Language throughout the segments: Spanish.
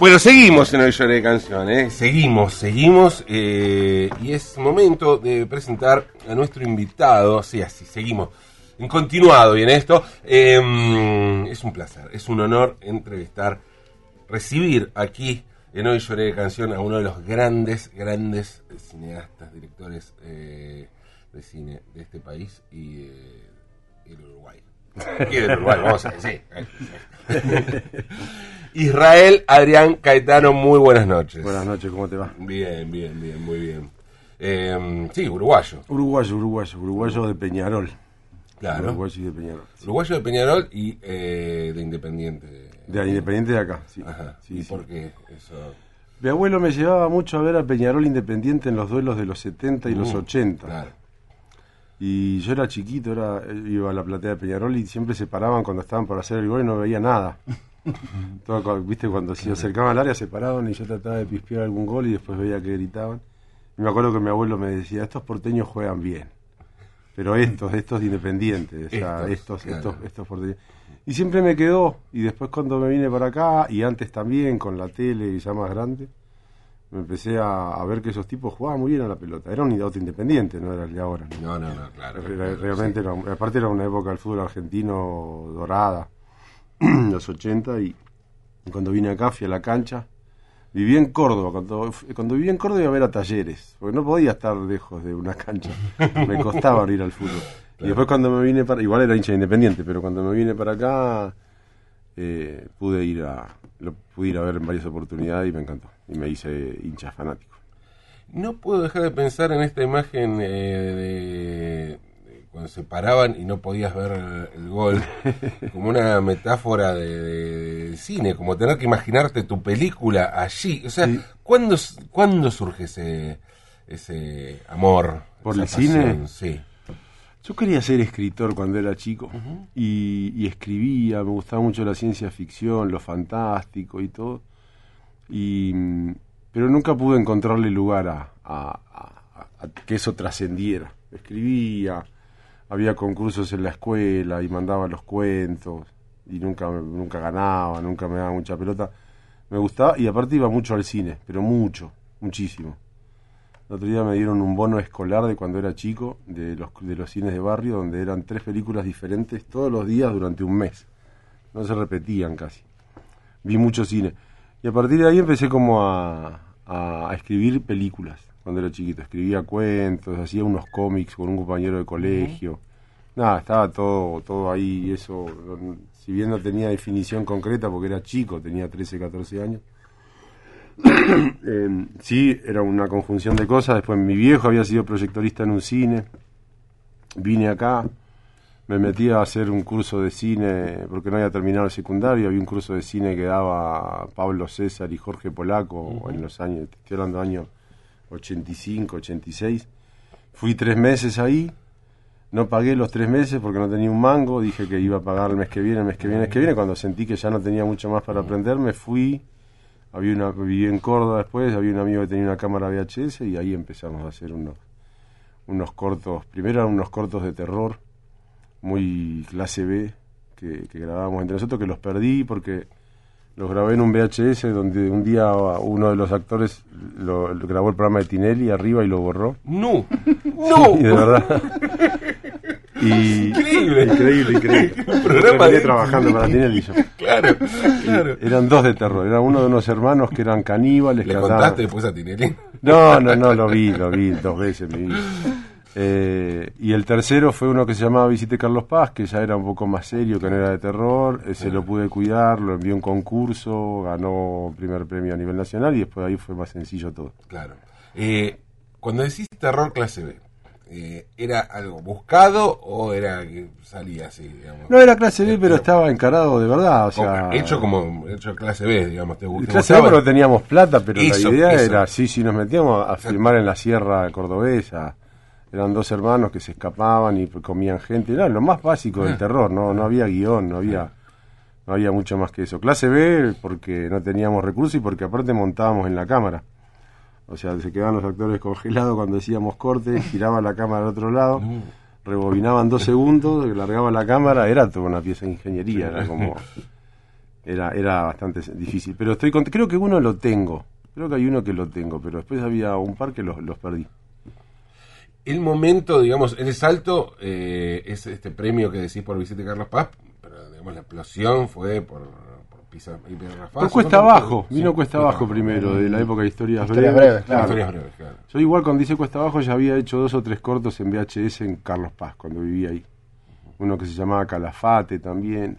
Bueno, seguimos en Hoy Lloré de Canción, ¿eh? Seguimos, seguimos. eh, y es momento de presentar a nuestro invitado. Sí, así, seguimos. En continuado y en esto. eh, es un placer, es un honor entrevistar, recibir aquí en Hoy Lloré de Canción a uno de los grandes, grandes cineastas, directores eh, de cine de este país y eh, del Uruguay. Y del Uruguay, vamos a decir. Israel Adrián Caetano, muy buenas noches. Buenas noches, ¿cómo te va? Bien, bien, bien, muy bien. Eh, sí, uruguayo, Uruguayo, uruguayo, uruguayo de Peñarol. claro. Uruguayo y de Peñarol. sí. Uruguayo de Peñarol y eh, de Independiente. De Independiente de acá, sí. Ajá. Sí, ¿Y sí. por qué eso? Mi abuelo me llevaba mucho a ver a Peñarol Independiente en los duelos de los 70 y los Mm, 80. Claro. Y yo era chiquito, era, iba a la platea de Peñarol y siempre se paraban cuando estaban por hacer el gol y no veía nada. Todo, Viste, cuando se acercaban al área se paraban y yo trataba de pispear algún gol y después veía que gritaban. Y me acuerdo que mi abuelo me decía, estos porteños juegan bien. Pero estos, estos de independientes, o sea, Estos, estos, claro. estos, estos porteños. Y siempre me quedó, y después cuando me vine para acá, y antes también con la tele ya más grande, me empecé a, a ver que esos tipos jugaban muy bien a la pelota. Era un auto independiente, no era el de ahora. ¿no? No, no, no, claro. Re- realmente era, aparte era una época del fútbol argentino dorada, los 80, y cuando vine acá fui a la cancha. Viví en Córdoba, cuando, cuando viví en Córdoba iba a ver a talleres, porque no podía estar lejos de una cancha, me costaba ir al fútbol. Y después cuando me vine para, igual era hincha independiente, pero cuando me vine para acá eh, pude ir a lo pude ir a ver en varias oportunidades y me encantó, y me hice hincha fanático. No puedo dejar de pensar en esta imagen eh, de cuando se paraban y no podías ver el, el gol, como una metáfora de, de cine, como tener que imaginarte tu película allí. O sea, Sí. ¿cuándo, ¿cuándo surge ese, ese amor? ¿Por el cine? Sí. Yo quería ser escritor cuando era chico y, y escribía, me gustaba mucho la ciencia ficción, lo fantástico y todo, y, pero nunca pude encontrarle lugar a, a- a- a que eso trascendiera. Escribía, había concursos en la escuela y mandaba los cuentos y nunca, nunca ganaba, nunca me daba mucha pelota. Me gustaba y aparte iba mucho al cine, pero mucho, muchísimo. El otro día me dieron un bono escolar de cuando era chico, de los, de los cines de barrio, donde eran tres películas diferentes todos los días durante un mes. No se repetían casi. Vi mucho cine. Y a partir de ahí empecé como a, a- a escribir películas cuando era chiquito. Escribía cuentos, hacía unos cómics con un compañero de colegio. Nada, estaba todo, todo ahí y eso, si bien no tenía definición concreta porque era chico, tenía 13, 14 años. Eh, sí, era una conjunción de cosas. Después mi viejo había sido proyectorista en un cine. Vine acá, me metí a hacer un curso de cine porque no había terminado el secundario. Había un curso de cine que daba Pablo César y Jorge Polaco en los años, estoy hablando de años 85, 86. Fui tres meses ahí. No pagué los tres meses porque no tenía un mango. Dije que iba a pagar el mes que viene, el mes que viene, el mes que viene. Cuando sentí que ya no tenía mucho más para aprender, me fui había una viví en Córdoba después había un amigo que tenía una cámara VHS y ahí empezamos a hacer unos unos cortos primero eran unos cortos de terror muy clase B que, que grabábamos entre nosotros que los perdí porque los grabé en un VHS donde un día uno de los actores lo, lo grabó el programa de Tinelli arriba y lo borró No, no. y de verdad y Increíble. increíble increíble Un programa Terminé de- trabajando para Tinelli yo Claro, claro. eran dos de terror era uno de unos hermanos que eran caníbales ¿Le que contaste andaban- después a Tinelli? No, no, no, lo vi, lo vi dos veces mi vida. Eh, y el tercero fue uno que se llamaba Visite Carlos Paz, que ya era un poco más serio, que no era de terror. Ese lo pude cuidar, lo envié a un concurso, ganó primer premio a nivel nacional y después ahí fue más sencillo todo. Claro. Eh, cuando decís terror clase B, eh, ¿era algo buscado o era que salía así, digamos? No era clase B, pero estaba encarado de verdad. O sea, hecho como hecho clase B, digamos, te, te Clase B porque teníamos plata, pero Eso, la idea eso. era, sí, sí, nos metíamos a filmar en la sierra cordobesa. Eran dos hermanos que se escapaban y comían gente. Era lo más básico Ah. del terror, no, no había guion, no había, no había mucho más que eso. Clase B porque no teníamos recursos y porque aparte montábamos en la cámara. O sea, se quedaban los actores congelados cuando decíamos corte, giraba la cámara al otro lado, rebobinaban dos segundos, largaba la cámara, era toda una pieza de ingeniería, era como... Era, era bastante difícil. Pero estoy con- creo que uno lo tengo. Creo que hay uno que lo tengo, pero después había un par que los, los perdí. El momento, digamos, el salto eh, es este premio que decís por Vicente Carlos Paz, pero digamos la explosión fue por, por Pisa y. Por Cuesta ¿no? Abajo, Sí, vino Cuesta Abajo primero, de la época de historias, breves, claro. Historias breves, claro. Yo igual cuando hice Cuesta Abajo ya había hecho dos o tres cortos en VHS en Carlos Paz, cuando vivía ahí. Uno que se llamaba Calafate también.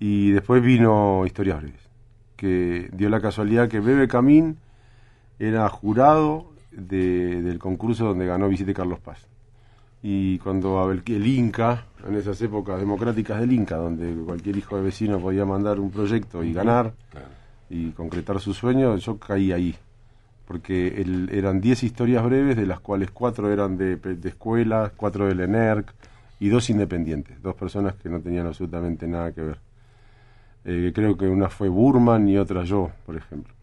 Y después vino Historias Breves, que dio la casualidad que Bebe Camín era jurado de- del concurso donde ganó Vicente Carlos Paz. Y cuando el, el Inca, en esas épocas democráticas del Inca, donde cualquier hijo de vecino podía mandar un proyecto y ganar, claro. y concretar su sueño, yo caí ahí. Porque el- eran 10 historias breves, de las cuales 4 eran de, de escuelas, 4 del ENERC y dos independientes, dos personas que no tenían absolutamente nada que ver. Eh, creo que una fue Burman y otra yo, por ejemplo.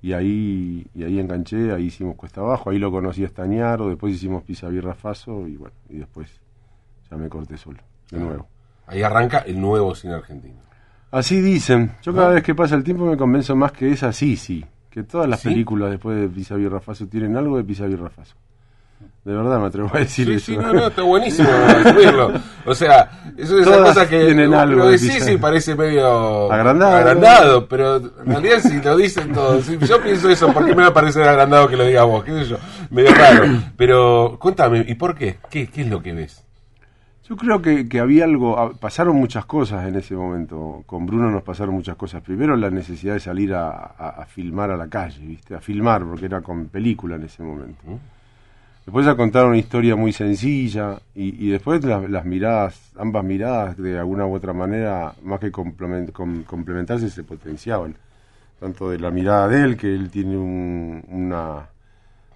Y ahí, y ahí enganché, ahí hicimos Cuesta Abajo, ahí lo conocí a Estañaro, después hicimos Pisa Birra Faso y bueno, y después ya me corté solo, de nuevo. Ahí arranca el nuevo cine argentino. Así dicen. Yo cada vez que pasa el tiempo me convenzo más que es así, sí. Que todas las ¿Sí? películas después de Pisa Birra Faso tienen algo de Pisa Birra Faso. De verdad me atrevo a decir Sí, eso. sí, no, no, está buenísimo subirlo. O sea, eso es Todas cosa que lo algo de decís y parece medio Agrandado. agrandado, pero en realidad si lo dicen todos, si yo pienso eso, ¿por qué me va a parecer agrandado que lo diga vos? ¿Qué sé yo? Medio raro. Pero cuéntame, ¿y por qué? ¿Qué, qué es lo que ves? Yo creo que, que había algo, ah, pasaron muchas cosas en ese momento. Con Bruno nos pasaron muchas cosas. Primero la necesidad de salir a, a- a filmar a la calle, ¿viste? A filmar, porque era con película en ese momento. Después a contar una historia muy sencilla y, después las, miradas, ambas miradas de alguna u otra manera, más que complement- com- complementarse, se potenciaban. Tanto de la mirada de él, que él tiene un, una,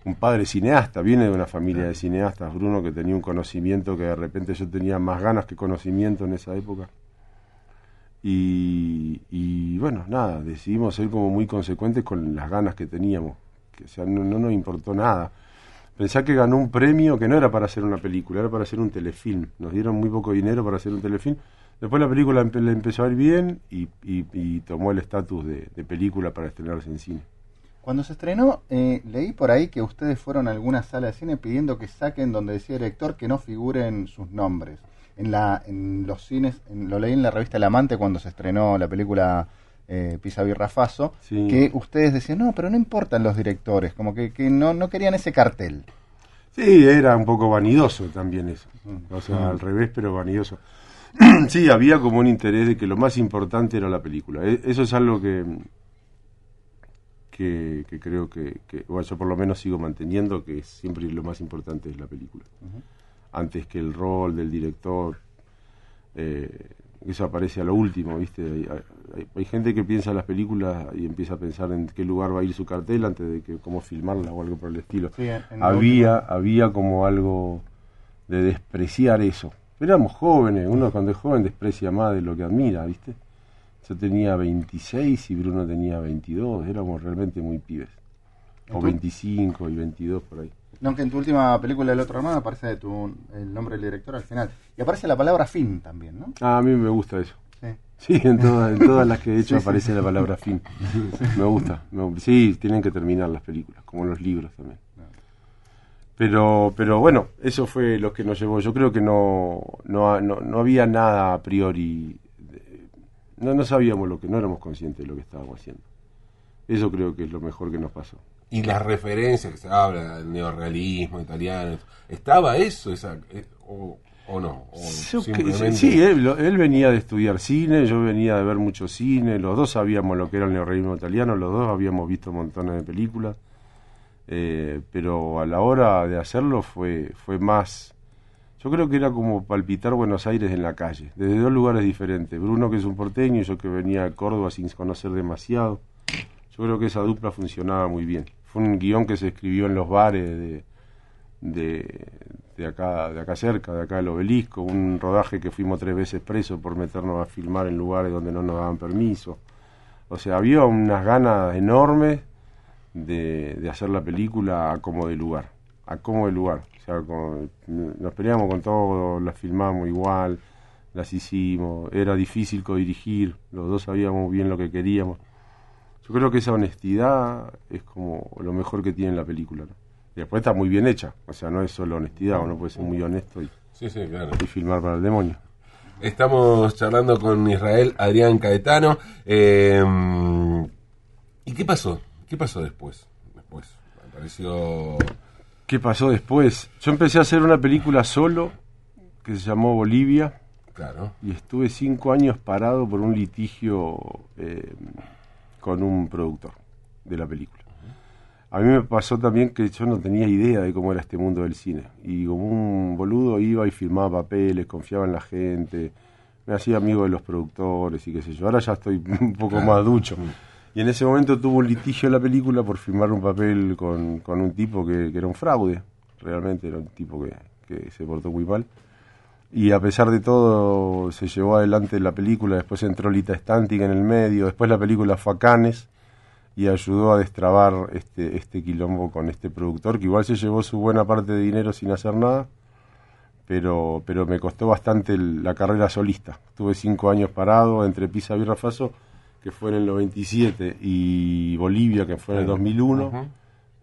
un padre cineasta, viene de una familia de cineastas, Bruno, que tenía un conocimiento que de repente yo tenía más ganas que conocimiento en esa época. Y, y bueno, nada, decidimos ser como muy consecuentes con las ganas que teníamos, que o sea, no, no nos importó nada. Pensá que ganó un premio que no era para hacer una película, era para hacer un telefilm. Nos dieron muy poco dinero para hacer un telefilm. Después la película le empezó a ir bien y, tomó el estatus de, de película para estrenarse en cine. Cuando se estrenó, eh, leí por ahí que ustedes fueron a alguna sala de cine pidiendo que saquen donde decía el director que no figuren sus nombres. En, la, en los cines, en- lo leí en la revista El Amante cuando se estrenó la película eh, Sí. que ustedes decían, no, pero no importan los directores, como que, que no, no querían ese cartel. Sí, era un poco vanidoso también eso. O sea, al revés, pero vanidoso. sí, había como un interés de que lo más importante era la película. E- Eso es algo que, que, que creo que, que- bueno, yo por lo menos sigo manteniendo, que siempre lo más importante es la película. Antes que el rol del director. eh, eso aparece a lo último, ¿viste? Hay, hay- hay gente que piensa en las películas y empieza a pensar en qué lugar va a ir su cartel antes de que cómo filmarla o algo por el estilo Sí, había, había como algo de despreciar eso. Éramos jóvenes, uno cuando es joven desprecia más de lo que admira, ¿viste? Yo tenía 26 y Bruno tenía 22, éramos realmente muy pibes. O ¿Tú? 25 y 22 por ahí. No, aunque en tu última película El Otro Hermano aparece tu, el nombre del director al final. Y aparece la palabra fin también, ¿no? Ah, a mí me gusta eso. Sí. Sí, en todas, en todas las que he hecho Sí, sí. aparece la palabra fin. Me gusta. me- sí, tienen que terminar las películas, como los libros también. Pero, pero bueno, eso fue lo que nos llevó. Yo creo que no, no, no, no había nada a priori. de- no, no sabíamos lo que, no éramos conscientes de lo que estábamos haciendo. Eso creo que es lo mejor que nos pasó. Y las referencias que se habla, el neorrealismo italiano, ¿estaba eso? Esa, eh, o, o no? O simplemente- sí, él, él venía de estudiar cine, yo venía de ver mucho cine, los dos sabíamos lo que era el neorrealismo italiano, los dos habíamos visto montones de películas, eh, pero a la hora de hacerlo fue, fue más, yo creo que era como palpitar Buenos Aires en la calle, desde dos lugares diferentes, Bruno que es un porteño y yo que venía de Córdoba sin conocer demasiado, yo creo que esa dupla funcionaba muy bien, fue un guion que se escribió en los bares de de, de acá de acá cerca, de acá del obelisco, un rodaje que fuimos tres veces presos por meternos a filmar en lugares donde no nos daban permiso. O sea, había unas ganas enormes de, de hacer la película a como de lugar, a como de lugar. O sea, nos peleamos con todo, la filmamos igual, las hicimos, era difícil codirigir, los dos sabíamos bien lo que queríamos. Yo creo que esa honestidad es como lo mejor que tiene la película. Y después está muy bien hecha, o sea, no es solo honestidad, uno puede ser muy honesto y, Sí, sí, claro. y filmar para el demonio. Estamos charlando con Israel Adrián Caetano. eh, ¿Y qué pasó? ¿Qué pasó después? Después apareció... ¿Qué pasó después? Yo empecé a hacer una película solo que se llamó Bolivia Claro. y estuve cinco años parado por un litigio eh, con un productor de la película. A mí me pasó también que yo no tenía idea de cómo era este mundo del cine. Y como un boludo iba y filmaba papeles, confiaba en la gente, me hacía amigo de los productores y qué sé yo. Ahora ya estoy un poco más ducho. Y en ese momento tuvo un litigio la película por filmar un papel con, con un tipo que, que era un fraude. Realmente era un tipo que, que se portó muy mal. Y a pesar de todo, se llevó adelante la película. Después entró Lita Stantic en el medio. Después la película fue a Cannes y ayudó a destrabar este, este quilombo con este productor, que igual se llevó su buena parte de dinero sin hacer nada. Pero, pero me costó bastante el- la carrera solista. Estuve cinco años parado entre Pisa y Rafaso, que fue en el 97, y Bolivia, que fue en el 2001. Ujú.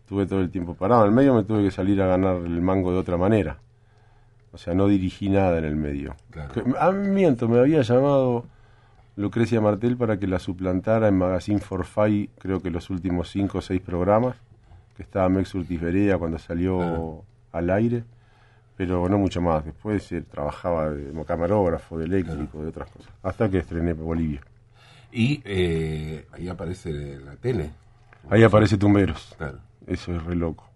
Estuve todo el tiempo parado. En el medio me tuve que salir a ganar el mango de otra manera. O sea, no dirigí nada en el medio. Claro. Que- ah, miento, me había llamado Lucrecia Martel para que la suplantara en Magazine for Five, creo que los últimos cinco o seis programas, que estaba Mex Urtiz Berea cuando salió Claro. al aire, pero no mucho más. Después eh, trabajaba como camarógrafo, de eléctrico, de otras cosas. Hasta que estrené Bolivia. Y eh, ahí aparece la tele. Ahí aparece Tumberos. Claro. Eso es re loco.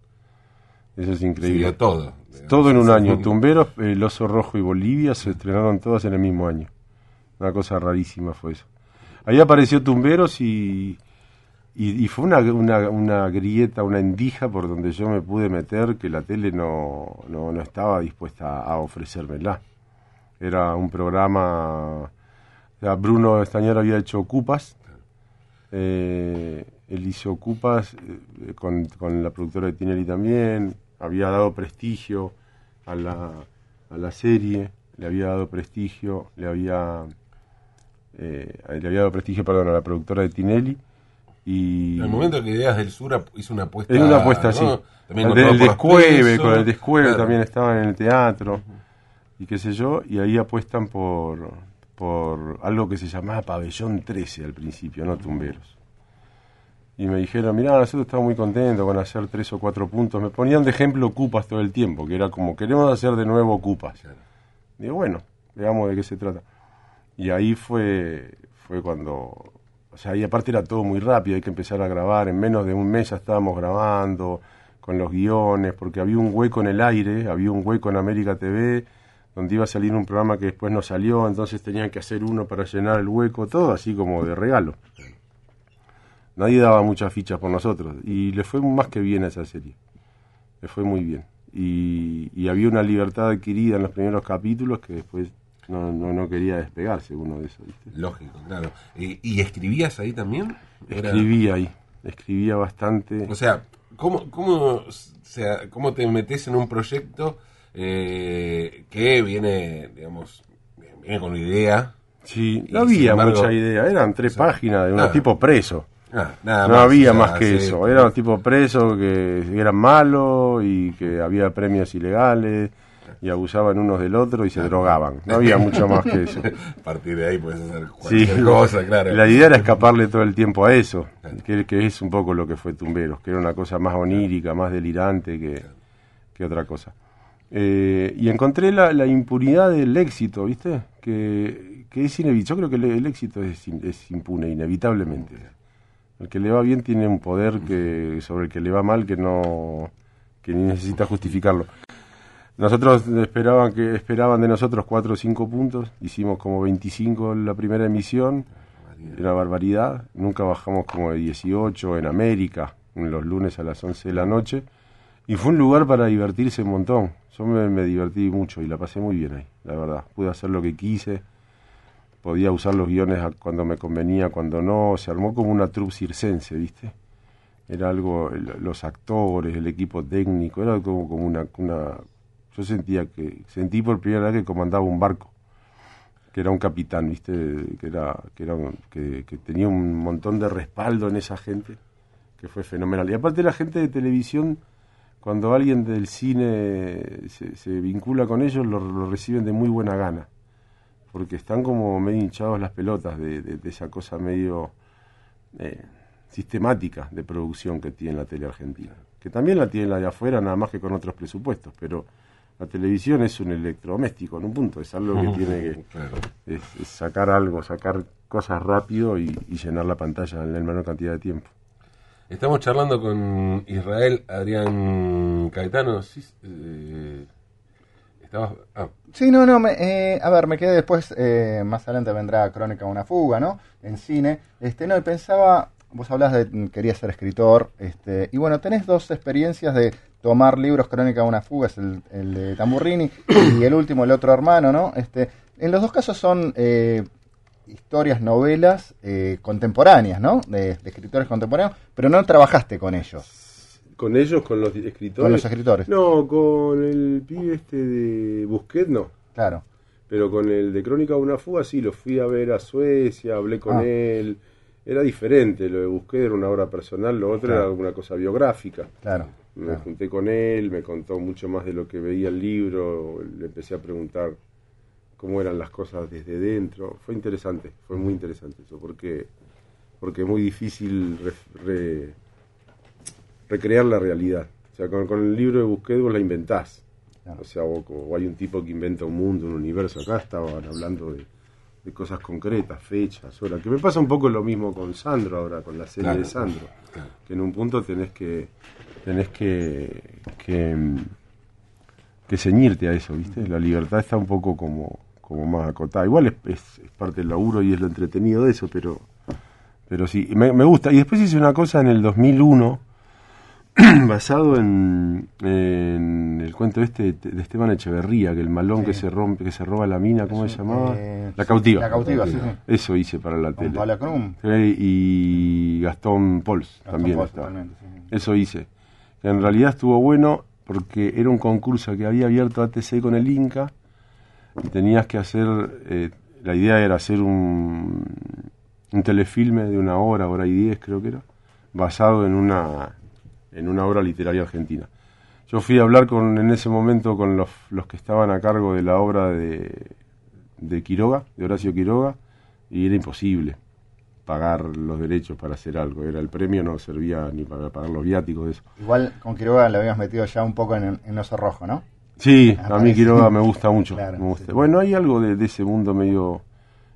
Eso es increíble. dio todo. digamos. Todo en un Sí, año. sí. Tumberos, El Oso Rojo y Bolivia se estrenaron todas en el mismo año. Una cosa rarísima fue eso. Ahí apareció Tumberos y, y, y fue una, una, una grieta, una endija por donde yo me pude meter que la tele no, no, no estaba dispuesta a ofrecérmela. Era un programa... o sea, Bruno Estañaro había hecho Ocupas. Eh, él hizo Ocupas eh, con, con la productora de Tinelli también. Había dado prestigio a la, a la serie. Le había dado prestigio. Le había, eh, le había dado prestigio, perdón, a la productora de Tinelli. Y En el momento que Ideas del Sur hizo una apuesta. es una apuesta ¿no? así. También el, descueve, con el descueve Claro. también estaba en el teatro y qué sé yo, y ahí apuestan por, por algo que se llamaba Pabellón 13 al principio, no Tumberos. Y me dijeron, mirá, nosotros estamos muy contentos con hacer tres o cuatro puntos. Me ponían de ejemplo Cupas todo el tiempo, que era como, queremos hacer de nuevo Cupas. Digo, bueno, veamos de qué se trata. Y ahí fue, fue cuando, o sea, y aparte era todo muy rápido, hay que empezar a grabar, en menos de un mes ya estábamos grabando con los guiones, porque había un hueco en el aire, había un hueco en América TV, donde iba a salir un programa que después no salió, entonces tenían que hacer uno para llenar el hueco, todo así como de regalo. Nadie daba muchas fichas por nosotros, y le fue más que bien a esa serie, le fue muy bien. Y, y había una libertad adquirida en los primeros capítulos que después no, no, no quería despegarse uno de esos. ¿viste? Lógico, claro. ¿Y, y escribías ahí también? Era- Escribía ahí, escribía bastante. O sea, ¿cómo, cómo, o sea, cómo te metes en un proyecto eh, que viene, digamos, viene con una idea? Sí, no había embargo- mucha idea, eran tres o sea, páginas de un tipo preso. Ah, nada No más, había más que sí, eso, era un tipo preso que eran malos y que había premios ilegales y abusaban unos del otro y se drogaban. No había mucho más que eso. A partir de ahí puedes hacer Sí, cualquier cosa, claro. La idea era escaparle todo el tiempo a eso, que, que es un poco lo que fue Tumberos, que era una cosa más onírica, más delirante que, que otra cosa. Eh, y encontré la, la impunidad del éxito, ¿viste? Que, que es inevitable. Yo creo que el, el éxito es, es impune, inevitablemente. El que le va bien tiene un poder que sobre el que le va mal que no que ni necesita justificarlo. Nosotros esperaban que esperaban de nosotros cuatro o cinco puntos, hicimos como 25 en la primera emisión, era barbaridad, nunca bajamos como de 18 en América, en los lunes a las 11 de la noche, y fue un lugar para divertirse un montón. Yo me, me divertí mucho y la pasé muy bien ahí, la verdad. Pude hacer lo que quise, podía usar los guiones cuando me convenía, cuando no, se armó como una troupe circense, ¿viste? Era algo, los actores, el equipo técnico, era como, como una, una... Yo sentía que, sentí por primera vez que comandaba un barco que era un capitán, ¿viste? Que, era, que, era, que, que tenía un montón de respaldo en esa gente, que fue fenomenal. Y aparte la gente de televisión, cuando alguien del cine se, se vincula con ellos, lo, lo reciben de muy buena gana porque están como medio hinchados las pelotas de, de, de esa cosa medio eh, sistemática de producción que tiene la tele argentina. Que también la tiene la de afuera, nada más que con otros presupuestos, pero la televisión es un electrodoméstico en un punto, es algo que tiene que Claro. es, es sacar algo, sacar cosas rápido y, y llenar la pantalla en la menor cantidad de tiempo. Estamos charlando con Israel Adrián Caetano. Sí, eh, ah, Sí, no, no, me, eh, a ver, me quedé después, eh, más adelante vendrá Crónica de una fuga, ¿no? En cine. Este, no, y pensaba, vos hablas de, mm, querías ser escritor, este, y bueno, tenés dos experiencias de tomar libros, Crónica de una fuga, es el, el de Tamburrini, y el último, El otro hermano, ¿no? Este, en los dos casos son eh, historias, novelas eh, contemporáneas, ¿no? De, de escritores contemporáneos, pero no trabajaste con ellos, ¿Con ellos, con los escritores? con los escritores. No, con el pibe este de Busquet no. Claro. Pero con el de Crónica de una fuga sí, lo fui a ver a Suecia, hablé con Ah. él. Era diferente, lo de Busquet era una obra personal, lo otro Claro. era una cosa biográfica. Claro. Me claro. junté con él, me contó mucho más de lo que veía el libro, le empecé a preguntar cómo eran las cosas desde dentro. Fue interesante, fue muy interesante eso, porque, porque es muy difícil re- re- recrear la realidad. O sea, con, con el libro de Busquet vos la inventás. Claro. O sea, o, o hay un tipo que inventa un mundo, un universo. Acá estaban hablando de, de cosas concretas, fechas, horas. Que me pasa un poco lo mismo con Sandro ahora, con la serie Claro. de Sandro. claro. Que en un punto tenés que tenés que, que, que ceñirte a eso, ¿viste? La libertad está un poco como, como más acotada. Igual es, es- es parte del laburo y es lo entretenido de eso, pero, pero sí, me, me gusta. Y después hice una cosa en el 2001, basado en, en el cuento este de, Esteban Echeverría, que el malón Sí. que se rompe, que se roba la mina, ¿cómo se llamaba? Eh, la cautiva. La cautiva, sí, sí. Eso hice para la Con tele. Y Gastón Pols Gastón también estaba. Eso hice. En realidad estuvo bueno porque era un concurso que había abierto ATC con el Inca y tenías que hacer, eh, la idea era hacer un, un telefilme de una hora, hora y diez creo que era, basado en una, en una obra literaria argentina. Yo fui a hablar con, en ese momento con los, los que estaban a cargo de la obra de, de Quiroga, de Horacio Quiroga, y era imposible pagar los derechos para hacer algo. Era el premio, no servía ni para pagar los viáticos eso. Igual con Quiroga le habíamos metido ya un poco en, en oso rojo, ¿no? Sí, a mí. Quiroga me gusta mucho. Claro, me gusta. sí. Bueno, hay algo de, de ese mundo medio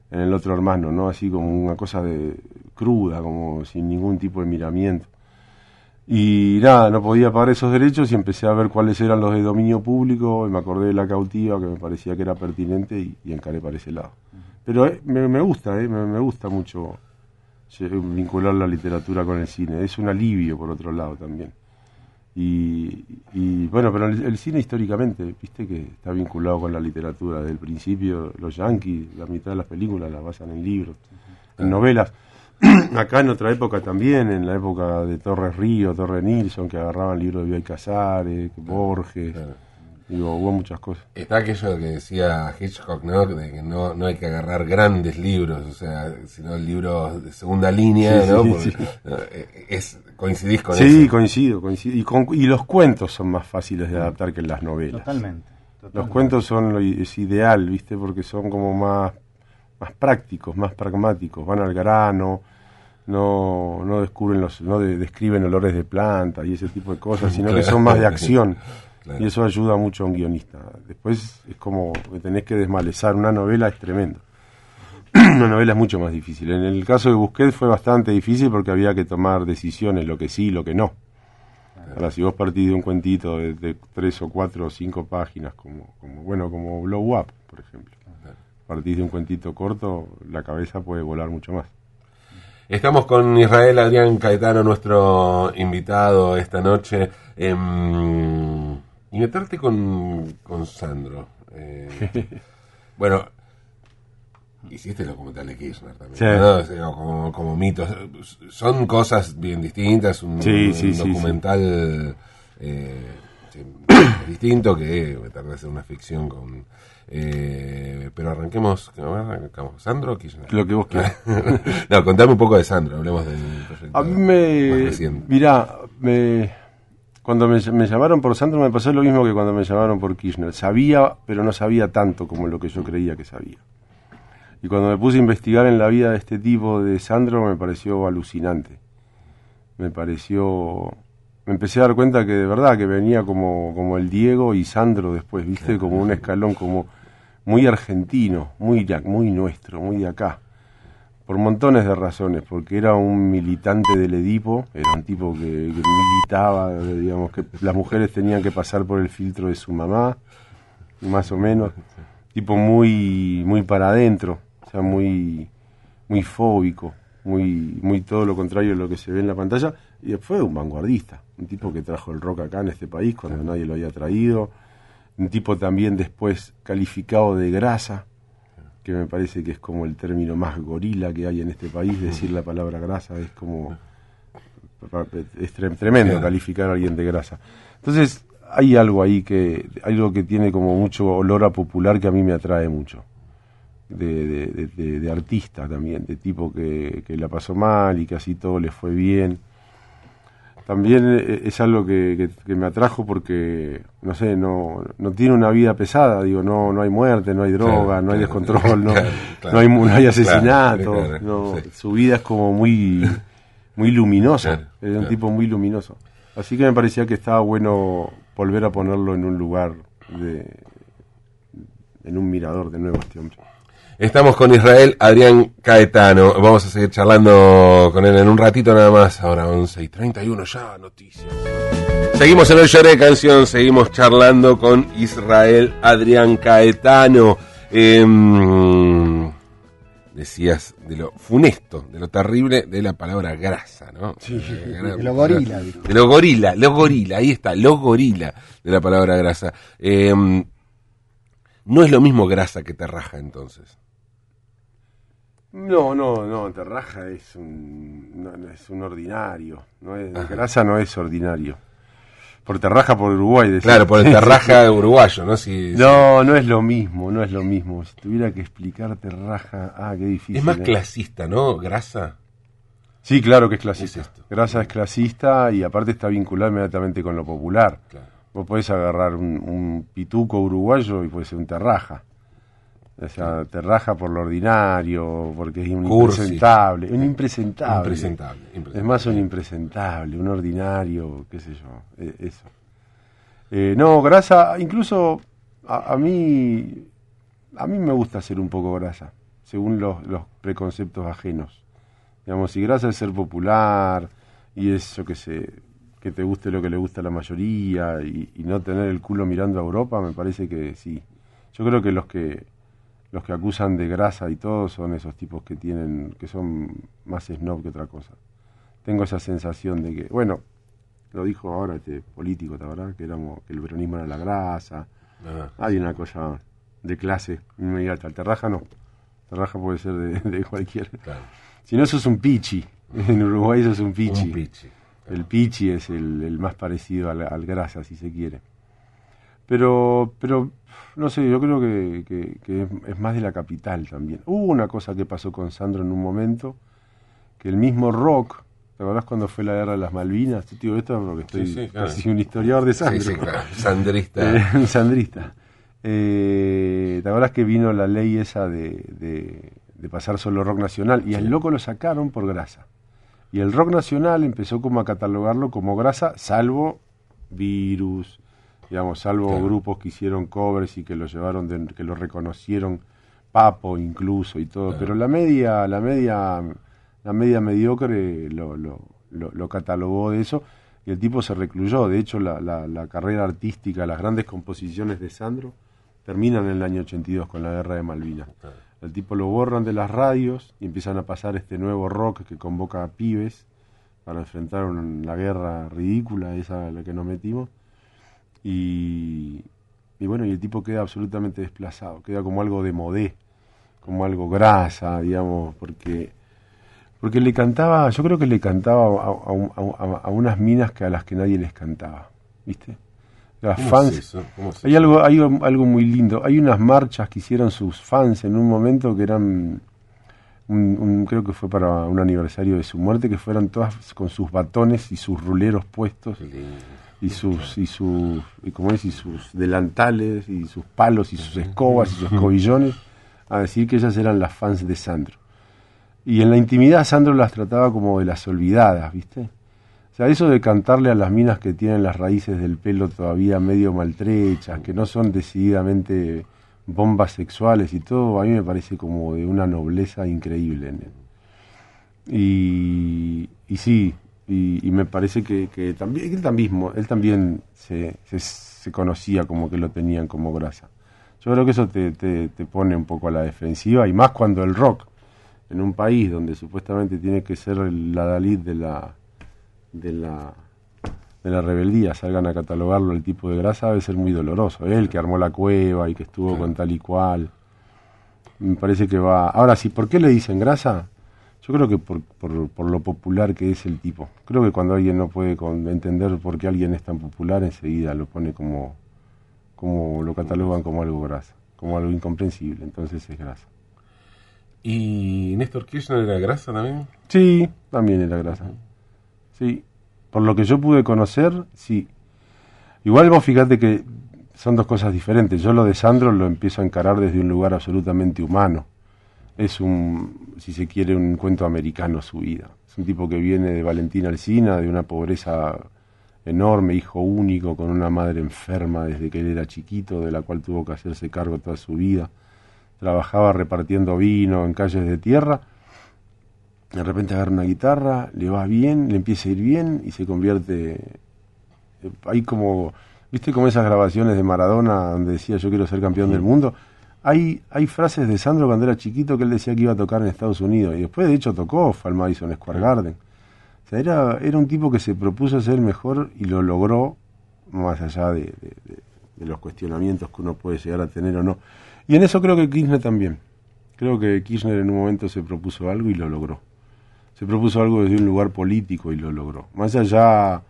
en el otro hermano, ¿no? Así como una cosa de cruda, como sin ningún tipo de miramiento. Y nada, no podía pagar esos derechos y empecé a ver cuáles eran los de dominio público y me acordé de la cautiva que me parecía que era pertinente y, y encaré para ese lado. Pero eh, me, me gusta, eh, me, me gusta mucho eh, vincular la literatura con el cine. Es un alivio por otro lado también. Y, y, bueno, pero el, el cine históricamente, viste que está vinculado con la literatura. Desde el principio, los yankees, la mitad de las películas las basan en libros, en novelas. Acá en otra época también, en la época de Torres Río, Torres Nilsson, que agarraban libros de Bioy Casares, Borges. claro. Digo, hubo muchas cosas. Está aquello que decía Hitchcock, ¿no? De que no, no hay que agarrar grandes libros, o sea, sino libros de segunda línea, Sí, ¿no? sí, Porque, sí. eh, es, coincidís con Sí, eso. coincido, coincido. Y, con- y los cuentos son más fáciles de adaptar que las novelas. Totalmente. Los totalmente. cuentos son lo es ideal, ¿viste? Porque son como más, más prácticos, más pragmáticos, van al grano, no, no descubren los, no de- describen olores de planta y ese tipo de cosas, sino que son más de acción. Claro. Y eso ayuda mucho a un guionista. Después es como que tenés que desmalezar. Una novela es tremendo. Una novela es mucho más difícil. En el caso de Busquets fue bastante difícil porque había que tomar decisiones, lo que sí y lo que no. Ahora, si vos partís de un cuentito de, de tres o cuatro o cinco páginas, como, como bueno, como Blow Up, por ejemplo, partís de un cuentito corto, la cabeza puede volar mucho más. Estamos con Israel Adrián Caetano, nuestro invitado esta noche. em, y meterte con, con Sandro. Eh, bueno, hiciste el documental de Kirchner también. Sí. ¿no? O sea, como, como mitos. Son cosas bien distintas. Un, Sí, sí, un documental eh, distinto que meterte a hacer una ficción con. Eh, pero arranquemos, arrancamos. ¿Sandro o Kirchner? Lo que vos quieras. no, contame un poco de Sandro, hablemos del proyecto A mí me. Mirá, me, cuando me, me llamaron por Sandro me pasó lo mismo que cuando me llamaron por Kirchner. Sabía, pero no sabía tanto como lo que yo creía que sabía. Y cuando me puse a investigar en la vida de este tipo de Sandro me pareció alucinante. Me pareció. Me empecé a dar cuenta que de verdad que venía como, como el Diego y Sandro después, ¿viste? Como un escalón como muy argentino, muy, muy nuestro, muy de acá por montones de razones, porque era un militante del Edipo, era un tipo que, que militaba, digamos, que las mujeres tenían que pasar por el filtro de su mamá, más o menos, tipo muy, muy para adentro, o sea, muy, muy fóbico, muy, muy todo lo contrario de lo que se ve en la pantalla, y fue un vanguardista, un tipo que trajo el rock acá en este país cuando nadie lo había traído, un tipo también después calificado de grasa, que me parece que es como el término más gorila que hay en este país, decir la palabra grasa es como es tre- tremendo calificar a alguien de grasa. Entonces, hay algo ahí que algo que tiene como mucho olor a popular que a mí me atrae mucho. De, de, de- de- de artista también, de tipo que, que la pasó mal y que así todo le fue bien. También eh, es algo que, que- que me atrajo porque, no sé, no, no tiene una vida pesada, digo, no, no hay muerte, no hay droga, Claro, no hay descontrol, no, claro, claro. no hay, no hay asesinato, no, sí. su vida es como muy, muy luminosa, es un tipo muy luminoso. Así que me parecía que estaba bueno volver a ponerlo en un lugar de, en un mirador de nuevo este hombre. Estamos con Israel Adrián Caetano. Vamos a seguir charlando con él en un ratito nada más. Ahora 11 y 31 ya, noticias. Seguimos en el Lloré de Canción, seguimos charlando con Israel Adrián Caetano. Em, decías de lo funesto, de lo terrible de la palabra grasa, ¿no? Eh, de lo gorila, dijo. De lo gorila, lo gorila, ahí está, lo gorila de la palabra grasa. Em, no es lo mismo grasa que terraja entonces. No, no, no, Terraja es un, no, es un ordinario, no es, Grasa no es ordinario. Por Terraja, por Uruguay. Claro, por el terraja uruguayo, ¿no? Si, No, no es lo mismo, no es lo mismo. Si tuviera que explicar Terraja, ah, qué difícil. es más ¿eh? clasista, ¿no? Grasa. Sí, claro que es clasista. Es. Grasa es clasista y aparte está vinculado inmediatamente con lo popular. Claro. Vos podés agarrar un, un pituco uruguayo y puede ser un terraja. O sea, terraja por lo ordinario, porque es un Cursi. impresentable. Un impresentable. Impresentable, impresentable. Es más un impresentable, un ordinario, qué sé yo, eh, eso. Eh, no, grasa, incluso a, a mí a mí me gusta ser un poco grasa, según los, los preconceptos ajenos. Digamos, si grasa es ser popular y es, yo qué sé, que te guste lo que le gusta a la mayoría y, y no tener el culo mirando a Europa, me parece que sí. Yo creo que los que los que acusan de grasa y todo son esos tipos que tienen que son más snob que otra cosa. Tengo esa sensación de que, bueno, lo dijo ahora este político, ¿verdad? Que éramos que el peronismo era la grasa. Ah, Hay una cosa de clase inmediata. El terraja no. Terraja puede ser de, de cualquier. claro. Si no, eso es un pichi. En Uruguay eso es un pichi. Un pichi. El pichi es el, el más parecido al, al grasa, si se quiere. Pero, pero no sé, yo creo que, que- que es, más de la capital también. Hubo una cosa que pasó con Sandro en un momento, que el mismo rock, ¿te acordás cuando fue la guerra de las Malvinas? Te digo esto porque estoy Sí, sí, claro. casi un historiador de Sandro. Sí, sí, claro. Sandrista. Eh, un sandrista. Eh, ¿Te acuerdas que vino la ley esa de, de- de pasar solo rock nacional? Y al loco lo sacaron por grasa. Y el rock nacional empezó como a catalogarlo como grasa, salvo virus, digamos, salvo Claro. grupos que hicieron covers y que lo llevaron, de- que lo reconocieron, Papo incluso y todo. Claro. Pero la media, la media, la media mediocre lo, lo, lo- lo catalogó de eso y el tipo se recluyó. De hecho, la, la, la carrera artística, las grandes composiciones de Sandro terminan en el año 82 con la guerra de Malvinas. Claro. El tipo lo borran de las radios y empiezan a pasar este nuevo rock que convoca a pibes para enfrentar un- la guerra ridícula esa a la que nos metimos. Y, y bueno, y el tipo queda absolutamente desplazado, queda como algo de modé, como algo grasa, digamos, porque porque le cantaba, yo creo que le cantaba a, a a- a unas minas que a las que nadie les cantaba, ¿viste? Las ¿Cómo fans. es eso? ¿Cómo es Hay eso? algo, hay algo muy lindo. Hay unas marchas que hicieron sus fans en un momento que eran, un- un- creo que fue para un aniversario de su muerte, que fueron todas con sus batones y sus ruleros puestos Qué lindo. Y sus y sus y como es y sus delantales y sus palos y sus escobas y sus escobillones a decir que ellas eran las fans de Sandro. Y en la intimidad Sandro las trataba como de las olvidadas, ¿viste? O sea, eso de cantarle a las minas que tienen las raíces del pelo todavía medio maltrechas, que no son decididamente bombas sexuales y todo, a mí me parece como de una nobleza increíble en él. Y, y sí, y, y me parece que, que también él también, él también se, se, se conocía como que lo tenían como grasa. Yo creo que eso te, te, te pone un poco a la defensiva y más cuando el rock, en un país donde supuestamente tiene que ser la Dalit de la, de la de la rebeldía, salgan a catalogarlo el tipo de grasa, debe ser muy doloroso. Él que armó la cueva y que estuvo con tal y cual. Me parece que va. Ahora sí, ¿por qué le dicen grasa? Yo creo que por, por, por lo popular que es el tipo. Creo que cuando alguien no puede con- entender por qué alguien es tan popular, enseguida lo pone como, como lo catalogan como algo grasa, como algo incomprensible. Entonces es grasa. ¿Y Néstor Kirchner era grasa también? Sí, también era grasa. Sí, por lo que yo pude conocer, sí. Igual vos fíjate que son dos cosas diferentes. Yo lo de Sandro lo empiezo a encarar desde un lugar absolutamente humano. Es un, si se quiere, un cuento americano su vida. Es un tipo que viene de Valentina Alsina, de una pobreza enorme, hijo único, con una madre enferma desde que él era chiquito, de la cual tuvo que hacerse cargo toda su vida. Trabajaba repartiendo vino en calles de tierra de repente agarra una guitarra, le va bien, le empieza a ir bien y se convierte. Hay como, ¿viste como esas grabaciones de Maradona donde decía yo quiero ser campeón del mundo? Hay, hay frases de Sandro cuando era chiquito que él decía que iba a tocar en Estados Unidos y después de hecho tocó, al Madison Square Garden. O sea, era, era un tipo que se propuso ser mejor y lo logró, más allá de, los cuestionamientos que uno puede llegar a tener o no. Y en eso creo que Kirchner también. Creo que Kirchner en un momento se propuso algo y lo logró se propuso algo desde un lugar político y lo logró. Más allá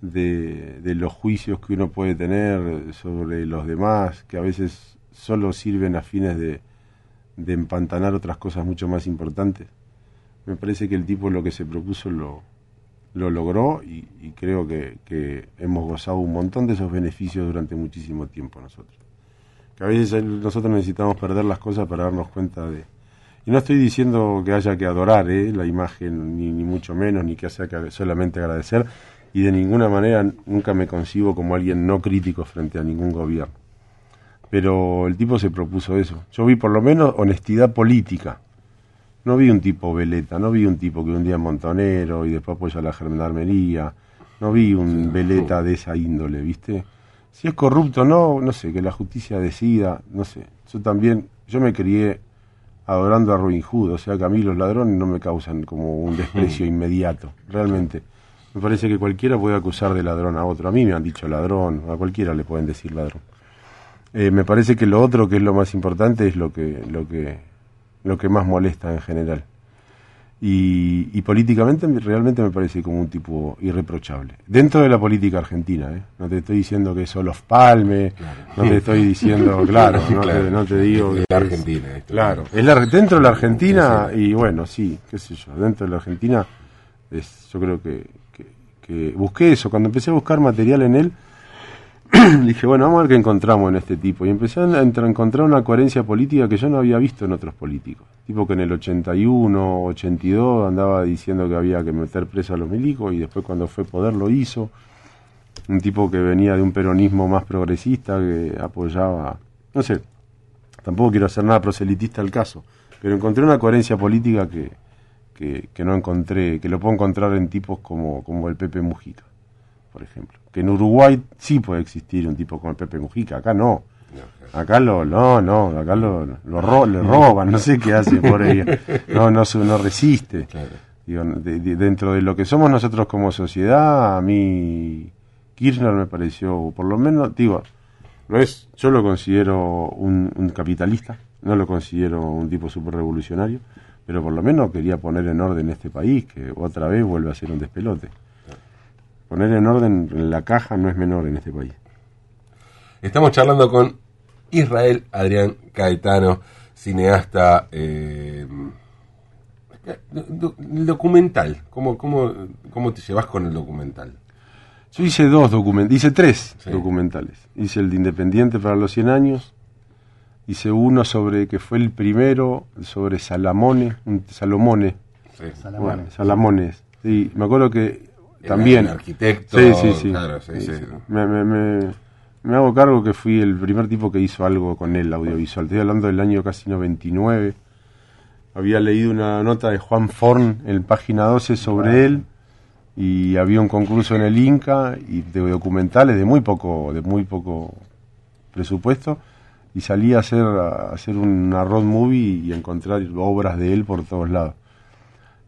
de los juicios que uno puede tener sobre los demás, que a veces solo sirven a fines de, de empantanar otras cosas mucho más importantes, me parece que el tipo lo que se propuso lo, lo logró y, creo que, que hemos gozado un montón de esos beneficios durante muchísimo tiempo nosotros. Que a veces nosotros necesitamos perder las cosas para darnos cuenta de, y no estoy diciendo que haya que adorar ¿eh? la imagen, ni, ni mucho menos, ni que haya que solamente agradecer, y de ninguna manera nunca me concibo como alguien no crítico frente a ningún gobierno. Pero el tipo se propuso eso. Yo vi por lo menos honestidad política. No vi un tipo veleta, no vi un tipo que un día es montonero y después apoya la gendarmería. No vi un veleta de esa índole, ¿viste? Si es corrupto o no, no sé, que la justicia decida, no sé. Yo también, yo me crié adorando a Robin Hood, o sea que a mí los ladrones no me causan como un desprecio inmediato, realmente. Me parece que cualquiera puede acusar de ladrón a otro. A mí me han dicho ladrón, a cualquiera le pueden decir ladrón. Eh, me parece que lo otro que es lo más importante es lo que lo que lo que más molesta en general. Y, y políticamente me- realmente me parece como un tipo irreprochable. Dentro de la política argentina, ¿eh? No te estoy diciendo que es Olof Palme, no te estoy diciendo, claro, no, Claro. Te, no te digo De que la es- Argentina, esto. Claro, es la, dentro de la Argentina y bueno, sí, qué sé yo, dentro de la Argentina es, yo creo que, que, que busqué eso, cuando empecé a buscar material en él, dije, bueno, vamos a ver qué encontramos en este tipo. Y empecé a encontrar una coherencia política que yo no había visto en otros políticos. Tipo que en el 81, 82 andaba diciendo que había que meter preso a los milicos y después cuando fue poder lo hizo. Un tipo que venía de un peronismo más progresista, que apoyaba, no sé, tampoco quiero hacer nada proselitista al caso, pero encontré una coherencia política que, que, que no encontré, que lo puedo encontrar en tipos como, como el Pepe Mujica, por ejemplo. Que en Uruguay sí puede existir un tipo como el Pepe Mujica, acá no. Acá lo, no, no, acá lo, lo ro- le roban, no sé qué hace por ella. No, no, no resiste. Digo, de- de- dentro de lo que somos nosotros como sociedad, a mí Kirchner me pareció, por lo menos, digo, no es, yo lo considero un, un capitalista, no lo considero un tipo súper revolucionario, pero por lo menos quería poner en orden este país, que otra vez vuelve a ser un despelote. Poner en orden la caja no es menor en este país. Estamos charlando con Israel Adrián Caetano, cineasta eh, documental. ¿Cómo, cómo, ¿Cómo te llevas con el documental? Yo hice dos documentales, hice tres Sí. documentales. Hice el de Independiente para los 100 años, hice uno sobre, que fue el primero, sobre Salamone, un Salomone, Sí. Salamone. bueno, Salamones. Sí, me acuerdo que también... arquitecto, Sí, sí, sí. claro, sí, sí. Me, me- me- me hago cargo que fui el primer tipo que hizo algo con él, audiovisual. Estoy hablando del año casi 99. Había leído una nota de Juan Forn en página 12 sobre él y había un concurso en el Inca y de documentales de muy poco de muy poco presupuesto y salí a hacer a hacer una road movie y encontrar obras de él por todos lados.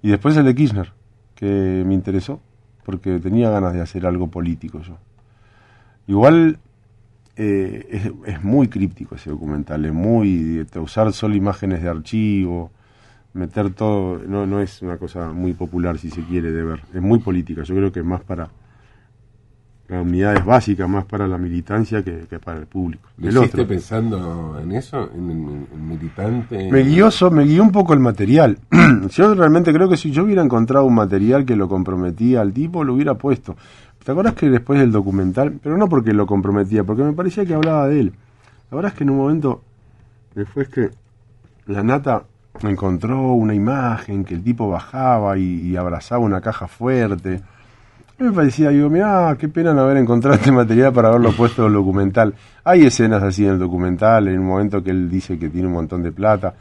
Y después el de Kirchner, que me interesó porque tenía ganas de hacer algo político yo. Igual eh, es, muy críptico ese documental, es muy usar solo imágenes de archivo, meter todo, no, no es una cosa muy popular si se quiere de ver, es muy política, yo creo que es más para las unidades básicas, más para la militancia que, que para el público. ¿Lo El otro. pensando en eso? ¿En, en militante? Me guió, so- me guió un poco el material. yo realmente creo que si yo hubiera encontrado un material que lo comprometía al tipo, lo hubiera puesto. ¿Te acuerdas que después del documental, pero no porque lo comprometía, porque me parecía que hablaba de él. La verdad es que en un momento, después que la nata encontró una imagen que el tipo bajaba y, y abrazaba una caja fuerte. Me parecía, digo, mirá, qué pena no haber encontrado este material para haberlo puesto en el documental. Hay escenas así en el documental, en un momento que él dice que tiene un montón de plata.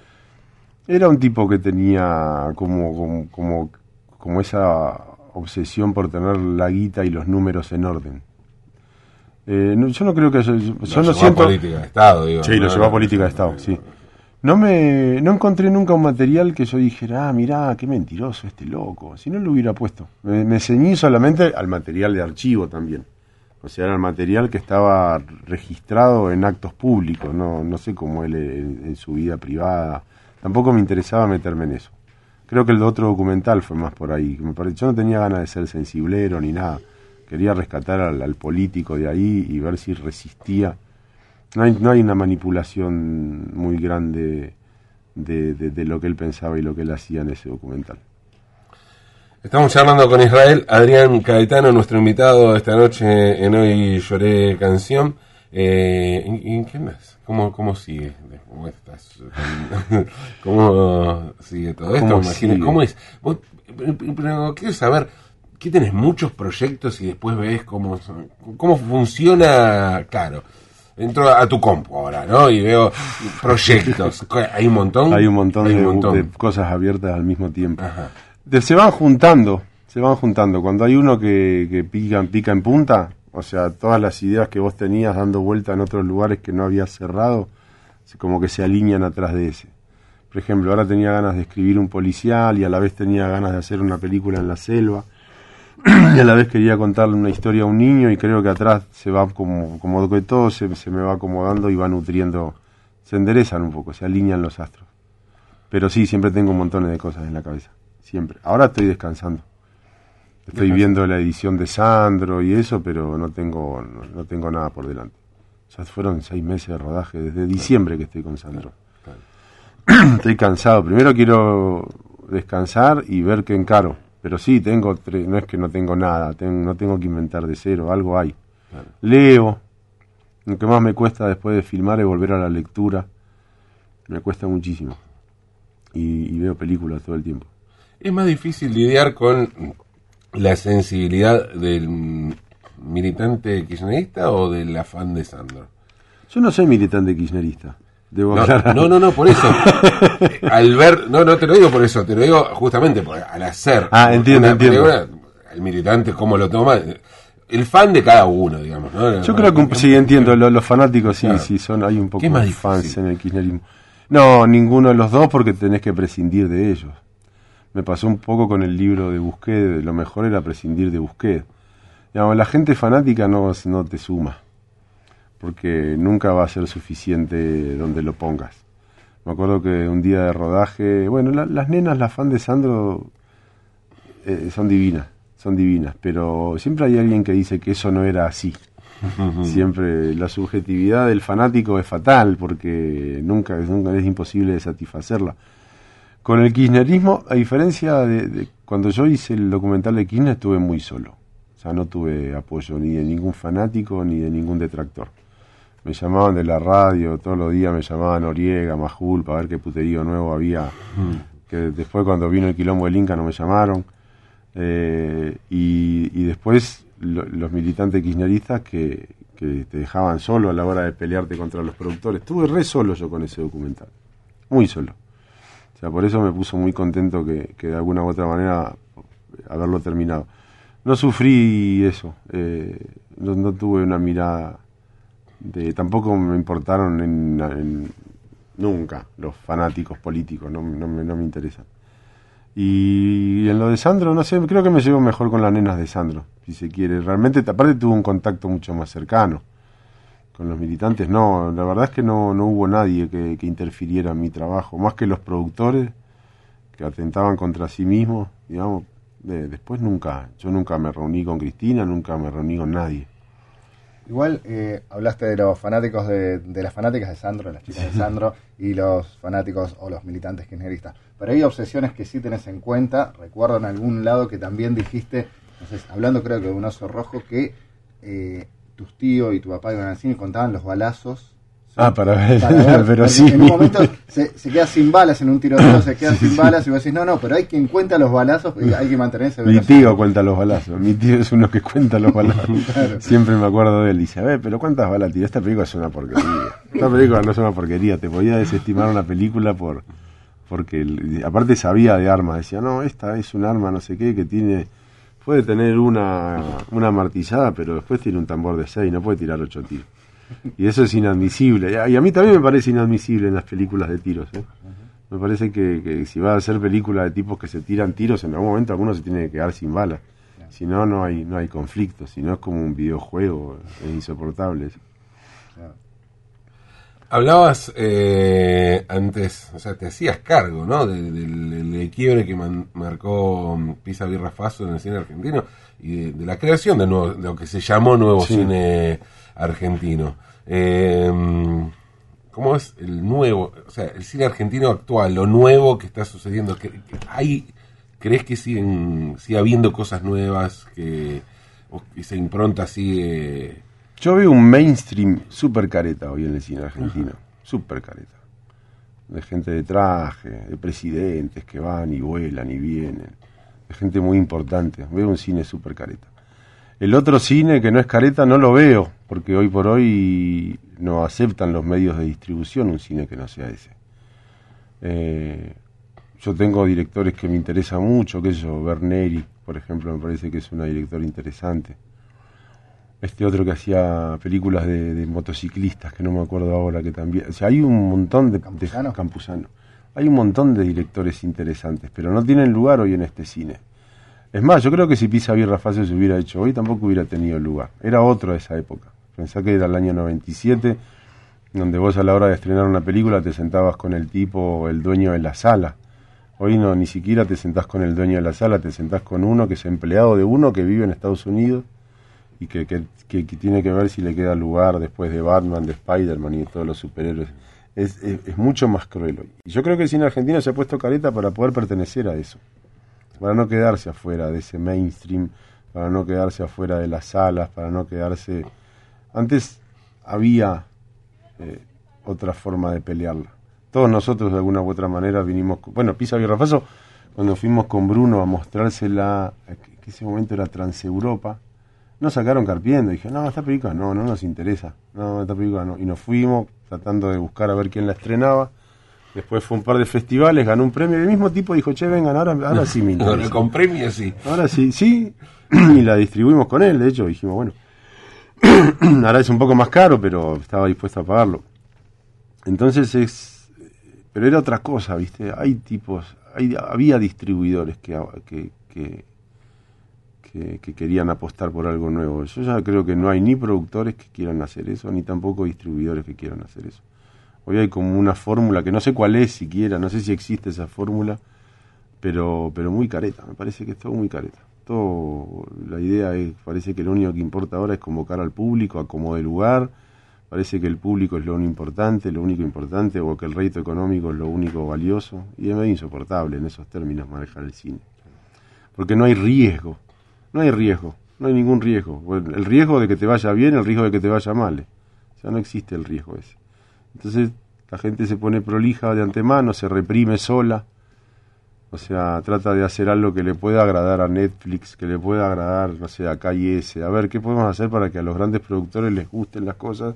Era un tipo que tenía como, como, como, como esa obsesión por tener la guita y los números en orden. Eh, no, yo no creo que yo, yo Lo no llevó a siento política de Estado, digo. Sí, lo ¿no? llevó a política de Estado, sí. No me no encontré nunca un material que yo dijera, ah, mirá, qué mentiroso este loco. Si no lo hubiera puesto. Me, ceñí solamente al material de archivo también. O sea, era el material que estaba registrado en actos públicos, no, no sé cómo él en, su vida privada. Tampoco me interesaba meterme en eso. Creo que el otro documental fue más por ahí. Me pare- Yo no tenía ganas de ser sensiblero ni nada. Quería rescatar al político de ahí y ver si resistía. No hay, no hay una manipulación muy grande de, de- de lo que él pensaba y lo que él hacía en ese documental. Estamos charlando con Israel Adrián Caetano, nuestro invitado esta noche en Hoy Lloré Canción. Eh, ¿en, en qué andas? ¿Cómo, ¿Cómo sigue? ¿Cómo estás? ¿Cómo sigue todo esto? ¿Cómo sigue? ¿Cómo es? Vos- pero, quiero saber, ¿qué tenés muchos proyectos y después ves cómo, cómo funciona? Claro, entro a tu compu ahora, ¿no? Y veo proyectos. ¿Hay un montón? Hay un montón, Hay de, un montón. de cosas abiertas al mismo tiempo. Ajá. De- se van juntando, se van juntando. Cuando hay uno que, que pica, pica en punta, o sea, todas las ideas que vos tenías dando vuelta en otros lugares que no habías cerrado, como que se alinean atrás de ese. Por ejemplo, ahora tenía ganas de escribir un policial y a la vez tenía ganas de hacer una película en la selva. y a la vez quería contarle una historia a un niño y creo que atrás se va como, como que todo se, se me va acomodando y va nutriendo, se enderezan un poco, se alinean los astros. Pero sí, siempre tengo montones de cosas en la cabeza, siempre. Ahora estoy descansando. Estoy viendo la edición de Sandro y eso, pero no tengo, no, no tengo nada por delante. Ya fueron seis meses de rodaje, desde diciembre que estoy con Sandro. estoy cansado. Primero quiero descansar y ver qué encaro. Pero sí, tengo, tre- no es que no tengo nada, ten- no tengo que inventar de cero, algo hay. Claro. Leo. Lo que más me cuesta después de filmar es volver a la lectura. Me cuesta muchísimo. Y, y veo películas todo el tiempo. Es más difícil lidiar con la sensibilidad del militante kirchnerista o del afán de Sandro. Yo no soy militante kirchnerista. Debo No, no, no, no, por eso. Al ver, no, no te lo digo por eso, te lo digo justamente por, al hacer. Ah, entiendo, una entiendo. el militante cómo lo toma, el fan de cada uno, digamos. ¿no? Yo creo que un- sí entiendo, lo- los, fanáticos sí, Claro. sí son, hay un poco ¿Qué es más de fans en el kirchnerismo. No, ninguno de los dos porque tenés que prescindir de ellos. Me pasó un poco con el libro de Busquet, lo mejor era prescindir de Busquet. Digamos, la gente fanática no, no te suma, porque nunca va a ser suficiente donde lo pongas. Me acuerdo que un día de rodaje, bueno, la- las nenas, las fan de Sandro, eh, son divinas, son divinas, pero siempre hay alguien que dice que eso no era así. Siempre la subjetividad del fanático es fatal porque nunca, nunca es imposible de satisfacerla. Con el kirchnerismo, a diferencia de, cuando yo hice el documental de Kirchner, estuve muy solo. O sea, no tuve apoyo ni de ningún fanático ni de ningún detractor. Me llamaban de la radio, todos los días me llamaban Oriega, Majul, para ver qué puterío nuevo había. Que después cuando vino el quilombo del Inca no me llamaron. Eh, y, después los militantes kirchneristas que, que te dejaban solo a la hora de pelearte contra los productores. Estuve re solo yo con ese documental. Muy solo sea, por eso me puso muy contento que, de alguna u otra manera haberlo terminado. No sufrí eso, eh, no, tuve una mirada de... Tampoco me importaron en, nunca los fanáticos políticos, no, no, me, no me interesan. Y en lo de Sandro, no sé, creo que me llevo mejor con las nenas de Sandro, si se quiere. Realmente, aparte tuve un contacto mucho más cercano con los militantes no, la verdad es que no, no hubo nadie que, interfiriera en mi trabajo, más que los productores que atentaban contra sí mismos, digamos, después nunca, yo nunca me reuní con Cristina, nunca me reuní con nadie. Igual eh, hablaste de los fanáticos de, de, las fanáticas de Sandro, de las chicas de Sandro y los fanáticos o los militantes kirchneristas. Pero hay obsesiones que sí tenés en cuenta. Recuerdo en algún lado que también dijiste, hablando creo que de un oso rojo, que eh, tus tíos y tu papá iban al cine y contaban los balazos. Ah, para ver, pero sí. En un momento se, queda sin balas en un tiroteo, se queda sin balas y vos decís, no, no, pero hay quien cuenta los balazos y hay que mantenerse. Mi tío cuenta los balazos, mi tío es uno que cuenta los balazos. Siempre me acuerdo de él. Dice, a ver, pero ¿cuántas balas tío? Esta película es una porquería. Esta película no es una porquería, te podía desestimar una película por porque aparte sabía de armas, decía, no, esta es un arma no sé qué que tiene puede tener una, una martillada, pero después tiene un tambor de seis, no puede tirar ocho tiros. Y eso es inadmisible. Y a mí también me parece inadmisible en las películas de tiros. ¿eh? Me parece que, si va a ser película de tipos que se tiran tiros, en algún momento alguno se tiene que quedar sin balas. Si no, no hay, no hay conflicto. Si no, es como un videojuego. Es insoportable. Eso. Hablabas eh, antes, o sea, te hacías cargo, ¿no? Del, quiebre que marcó Pisa Birra Faso en el cine argentino y de, la creación de, nuevo, de, lo que se llamó nuevo cine argentino. Eh, ¿Cómo es el nuevo, o sea, el cine argentino actual, lo nuevo que está sucediendo? Que, hay, ¿Crees que siguen, sigue habiendo cosas nuevas, que, esa impronta sigue yo veo un mainstream super careta hoy en el cine argentino, super careta. De gente de traje, de presidentes que van y vuelan y vienen, de gente muy importante. Veo un cine super careta. El otro cine que no es careta no lo veo, porque hoy por hoy no aceptan los medios de distribución un cine que no sea ese. Eh, yo tengo directores que me interesan mucho, que yo, Berneri, por ejemplo, me parece que es una directora interesante este otro que hacía películas de, motociclistas, que no me acuerdo ahora, que también... O sea, hay un montón de... Campuzano. Campuzano. Hay un montón de directores interesantes, pero no tienen lugar hoy en este cine. Es más, yo creo que si Pisa Birra Fácil se hubiera hecho hoy, tampoco hubiera tenido lugar. Era otro de esa época. Pensá que era el año 97, donde vos a la hora de estrenar una película te sentabas con el tipo, el dueño de la sala. Hoy no, ni siquiera te sentás con el dueño de la sala, te sentás con uno que es empleado de uno que vive en Estados Unidos y que, que, tiene que ver si le queda lugar después de Batman, de Spider-Man y de todos los superhéroes. Es, es, mucho más cruel hoy. Y yo creo que el cine argentino se ha puesto careta para poder pertenecer a eso, para no quedarse afuera de ese mainstream, para no quedarse afuera de las salas, para no quedarse... Antes había eh, otra forma de pelearla. Todos nosotros de alguna u otra manera vinimos... Bueno, Pisa y Rafaso, cuando fuimos con Bruno a mostrársela, que ese momento era Transeuropa, no sacaron carpiendo. dije, no, esta película no, no nos interesa. No, esta película no. Y nos fuimos tratando de buscar a ver quién la estrenaba. Después fue un par de festivales, ganó un premio. El mismo tipo dijo, che, vengan, ahora, ahora sí me Ahora con premio sí. Ahora sí, sí. y la distribuimos con él, de hecho. Dijimos, bueno, ahora es un poco más caro, pero estaba dispuesto a pagarlo. Entonces es... Pero era otra cosa, ¿viste? Hay tipos, hay, había distribuidores que, que, que que, querían apostar por algo nuevo. Yo ya creo que no hay ni productores que quieran hacer eso, ni tampoco distribuidores que quieran hacer eso. Hoy hay como una fórmula que no sé cuál es siquiera, no sé si existe esa fórmula, pero, pero muy careta, me parece que es todo muy careta. pronto la idea es, parece que lo único que importa ahora es convocar al público, acomodar el lugar, parece que el público es lo único importante, lo único importante, o que el rédito económico es lo único valioso, y es medio insoportable en esos términos manejar el cine. Porque no hay riesgo, no hay riesgo, no hay ningún riesgo. El riesgo de que te vaya bien, el riesgo de que te vaya mal. O sea, no existe el riesgo ese. Entonces la gente se pone prolija de antemano, se reprime sola o sea, trata de hacer algo que le pueda agradar a Netflix, que le pueda agradar, no sé, a KS. A ver, ¿qué podemos hacer para que a los grandes productores les gusten las cosas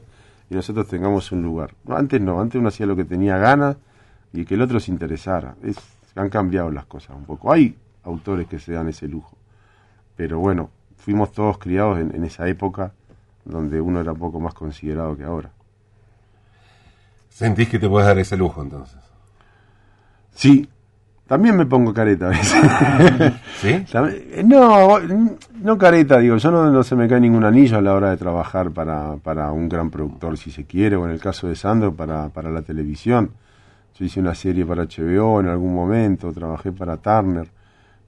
y nosotros tengamos un lugar? antes no, antes uno hacía lo que tenía ganas y que el otro se interesara. Es, han cambiado las cosas un poco. Hay autores que se dan ese lujo. Pero bueno, fuimos todos criados en, en esa época donde uno era un poco más considerado que ahora. ¿Sentís que te puedes dar ese lujo entonces? Sí, también me pongo careta a veces. ¿Sí? Eh, no, no careta, digo, yo no, no, se me cae ningún anillo a la hora de trabajar para, para un gran productor, si se quiere, o en el caso de Sandro, para, para la televisión. Yo hice una serie para HBO en algún momento, trabajé para Turner,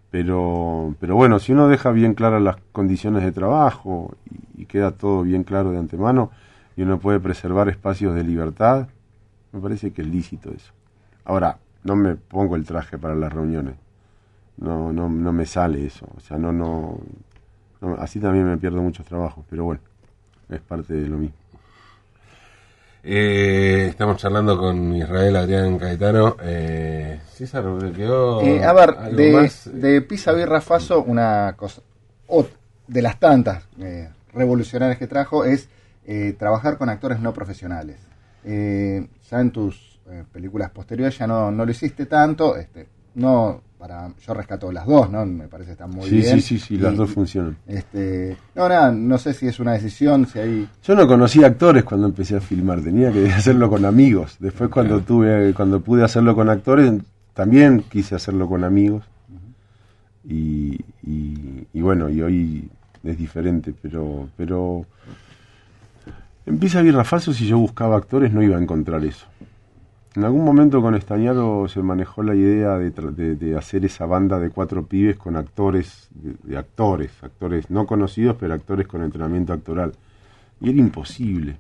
pero, pero bueno, si uno deja bien claras las condiciones de trabajo y, y queda todo bien claro de antemano, y uno puede preservar espacios de libertad, me parece que es lícito eso. Ahora, no me pongo el traje para las reuniones. No, no, no me sale eso. O sea, no, no, así también me pierdo muchos trabajos, pero bueno, es parte de lo mismo. Eh, estamos charlando con Israel Adrián Caetano. Eh, César, quedó eh, a ver, de, de Pisa Birra Faso, una cosa, de las tantas eh, revolucionarias que trajo, es eh, trabajar con actores no profesionales. Ya en tus eh, películas posteriores ya no, no lo hiciste tanto. Este, no, para yo rescato las dos, ¿no? Me parece que están muy bien. Sí, sí, sí, las dos funcionan. Este, no, nada, no sé si es una decisión, si hay... Yo no conocí actores cuando empecé a filmar, tenía que hacerlo con amigos. Después cuando tuve, cuando pude hacerlo con actores, también quise hacerlo con amigos. y, y, bueno, y hoy es diferente, pero, pero empieza a ir Rafaso si yo buscaba actores no iba a encontrar eso. En algún momento con Estañaro se manejó la idea de, hacer esa banda de cuatro pibes con actores, de, actores, actores no conocidos, pero actores con entrenamiento actoral. Y era imposible.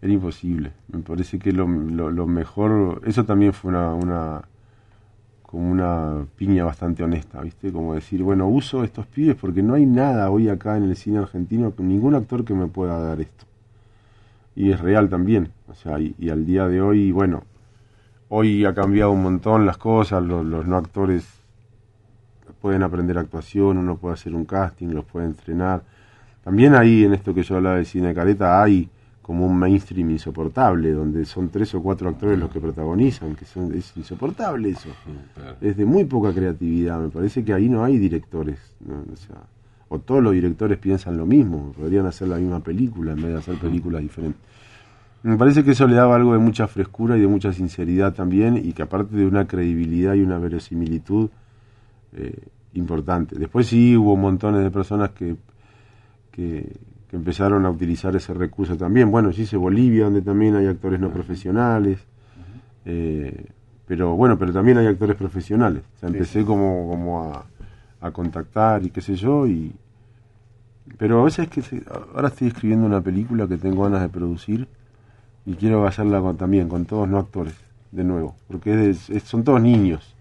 Era imposible. Me parece que lo, mejor, eso también fue una, una, como una piña bastante honesta, ¿viste? Como decir, bueno, uso estos pibes porque no hay nada hoy acá en el cine argentino, ningún actor que me pueda dar esto y es real también. O sea, y, al día de hoy, bueno, hoy ha cambiado un montón las cosas, los, no actores pueden aprender actuación, uno puede hacer un casting, los puede entrenar. También ahí, en esto que yo hablaba de cine careta, hay como un mainstream insoportable, donde son tres o cuatro actores los que protagonizan, que son, es insoportable eso. Es de muy poca creatividad, me parece que ahí no hay directores. O sea, o todos los directores piensan lo mismo, podrían hacer la misma película en vez de hacer películas diferentes. Me parece que eso le daba algo de mucha frescura y de mucha sinceridad también, y que aparte de una credibilidad y una verosimilitud eh, importante. Después sí hubo montones de personas que, que, empezaron a utilizar ese recurso también. Bueno, sí hice Bolivia, donde también hay actores no profesionales. Eh, pero bueno, pero también hay actores profesionales. O sea, empecé como, como a, a contactar y qué sé yo, y pero a veces que ahora estoy escribiendo una película que tengo ganas de producir y quiero hacerla también con todos no actores, de nuevo, porque son todos niños,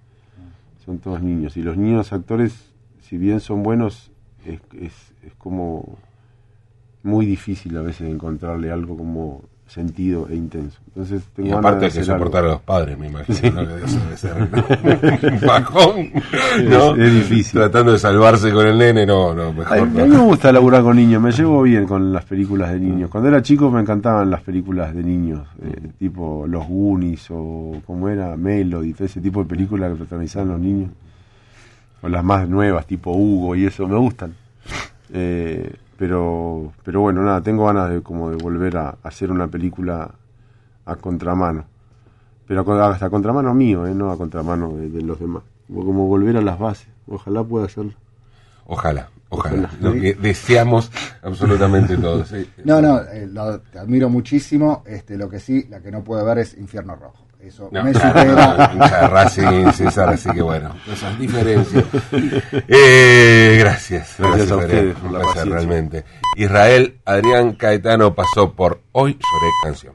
son todos niños, y los niños actores, si bien son buenos, es, es como muy difícil a veces encontrarle algo como sentido e intenso. Entonces tengo y aparte hay que soportar a los padres, me imagino. ¿no? debe ser un bajón. ¿no? Es, difícil. Tratando de salvarse con el nene, no, no, mejor. A, mí me gusta laburar con niños, me llevo bien con las películas de niños. Cuando era chico me encantaban las películas de niños, eh, tipo Los Goonies o como era Melody, todo ese tipo de películas que protagonizaban los niños. O las más nuevas, tipo Hugo y eso, me gustan. Eh, pero pero bueno nada tengo ganas de como de volver a, hacer una película a contramano pero hasta a contramano mío ¿eh? no a contramano de, los demás como, volver a las bases ojalá pueda hacerlo ojalá Ojalá, lo que deseamos absolutamente todos. sí. No, no, eh, lo- te admiro muchísimo. Este, lo que sí, la que no puedo ver es Infierno Rojo. Eso No, me supera. Racing, César, así que bueno, esas diferencias. Eh, gracias, Gracias a Adrián, ustedes por un la realmente. Israel Adrián Caetano pasó por Hoy Lloré Canción.